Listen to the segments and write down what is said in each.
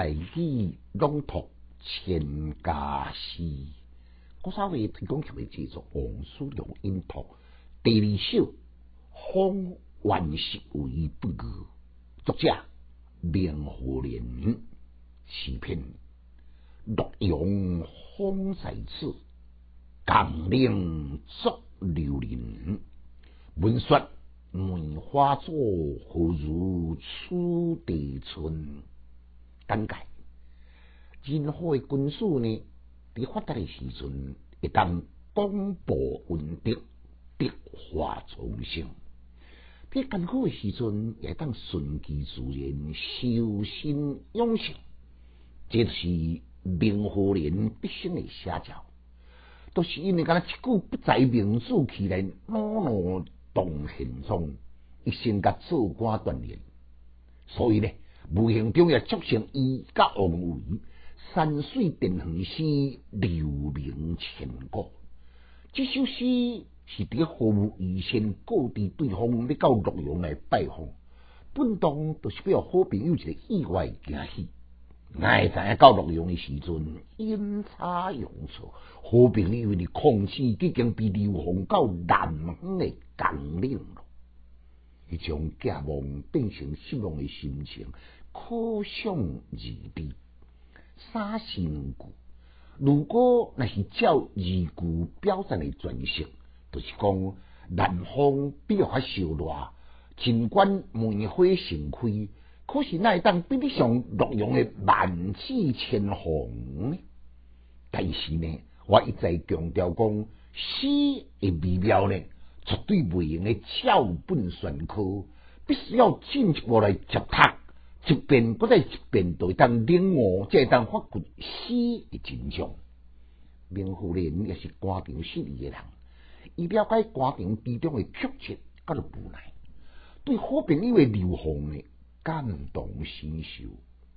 大义朗读千家诗，我稍微提供给你制作王叔良音读第二首《方圆十为不遇》，作者明和年，诗篇洛阳风在此，江陵作流人。闻说梅花作，何如此地春？简介：任何诶军事呢，伫发达诶时阵，会当广布文德，德化众生；伫艰苦诶时阵，也当顺其自然，修身养性。这是明和人毕生诶写照，都是因为敢若一句不在明字起来，恼怒动现中，一生甲做官锻炼，所以呢。无形中也促成伊甲王维山水田园诗留名千古。这首诗是伫服务以前告知对方要到洛阳来拜访，本当都是要好朋友一个意外惊喜。哪会知影到洛阳的时阵阴差阳错，好朋友的空气已经被流放到南方的江陵了。伊将寄望变成失望的心情。可想而知，三成句。如果那是照二句表现的全式，就是讲南方比较受热，尽管梅花盛开，可是那会当比得上洛阳的万紫千红呢？但是呢，我一再强调讲，诗的美妙呢，绝对不用的照本宣科，必须要进一步来接读。一遍不再一遍，都当领悟，再当发掘诗的真相。明夫人也是官场失意的人，伊了解官场之中的曲折，甲着无奈，对好朋友的流放呢，感动心受，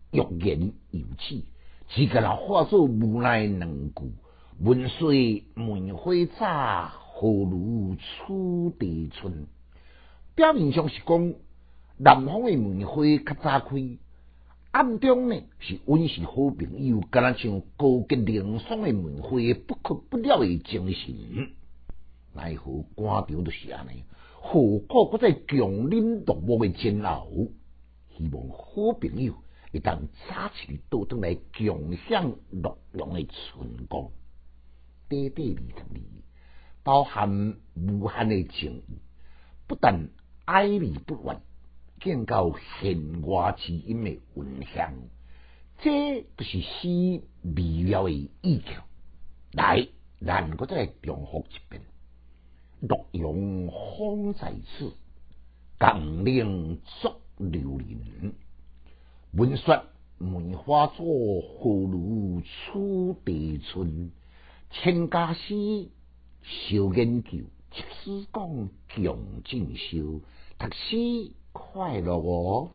欲言又止，只个人化作无奈两句：问水梅花早，何如此地春？表面上是讲。南方的梅花较早开，暗中呢是温习好朋友，敢若像高洁凉爽的梅花，不可不了的精神。奈何官场就是安尼，何苦搁再强忍独木的煎熬？希望好朋友会当早起倒转来共享洛阳的春光。短短二十年，包含无限的情意，不但爱理不完。见到弦外之音的韵香，这就是诗美妙的意境。来，咱搁再重复一遍：洛阳方在此，江陵作流人。闻说梅花作，何如此地春？千家诗，少研究，七思讲强进修，读诗。快乐哦。